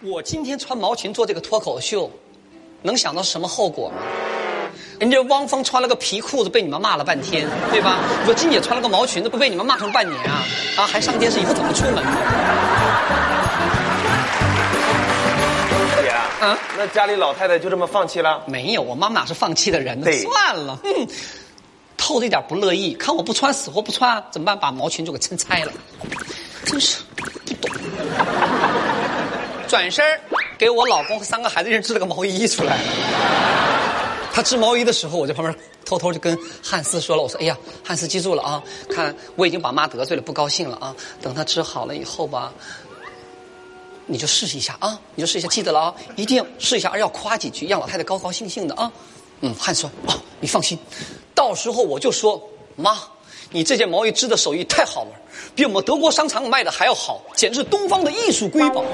我今天穿毛裙做这个脱口秀，能想到什么后果吗？人家汪峰穿了个皮裤子被你们骂了半天，对吧？你说金姐穿了个毛裙子不被你们骂成半年啊？啊，还上电视，以后怎么出门？姐，啊那家里老太太就这么放弃了？没有，我妈妈哪是放弃的人呢？算了，嗯，透着一点不乐意，看我不穿，死活不穿，怎么办？把毛裙就给撑拆了，真是。转身给我老公和三个孩子一人织了个毛衣出来。他织毛衣的时候，我在旁边偷偷就跟汉斯说了：“我说，哎呀，汉斯记住了啊，看我已经把妈得罪了，不高兴了啊。等他织好了以后吧，你就试一下啊，你就试一下，记得了啊，一定试一下，而要夸几句，让老太太高高兴兴的啊。”嗯，汉斯说：“哦，你放心，到时候我就说，妈，你这件毛衣织的手艺太好了，比我们德国商场卖的还要好，简直是东方的艺术瑰宝。”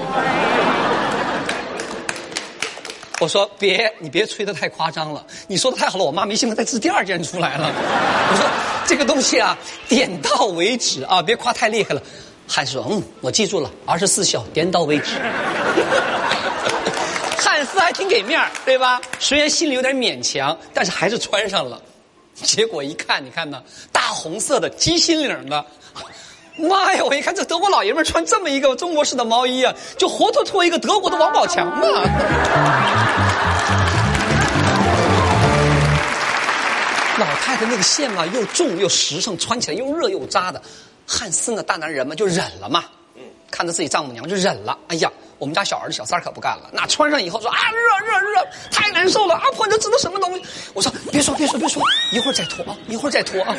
我说别，你别吹得太夸张了。你说的太好了，我妈没兴奋再织第二件出来了。我说这个东西啊，点到为止啊，别夸太厉害了。汉斯说：“嗯，我记住了，二十四孝，点到为止。”汉斯还挺给面儿，对吧？虽然心里有点勉强，但是还是穿上了。结果一看，你看呢，大红色的鸡心领的。妈呀！我一看这德国老爷们穿这么一个中国式的毛衣啊，就活脱脱一个德国的王宝强嘛。老太太那个线嘛，又重又实诚，穿起来又热又扎的。汉斯呢，大男人嘛，就忍了嘛。看着自己丈母娘就忍了。哎呀，我们家小儿子小三儿可不干了，那穿上以后说啊热热难受了。阿婆，你知道什么东西？我说别说别说别说，一会儿再脱啊，一会儿再脱啊。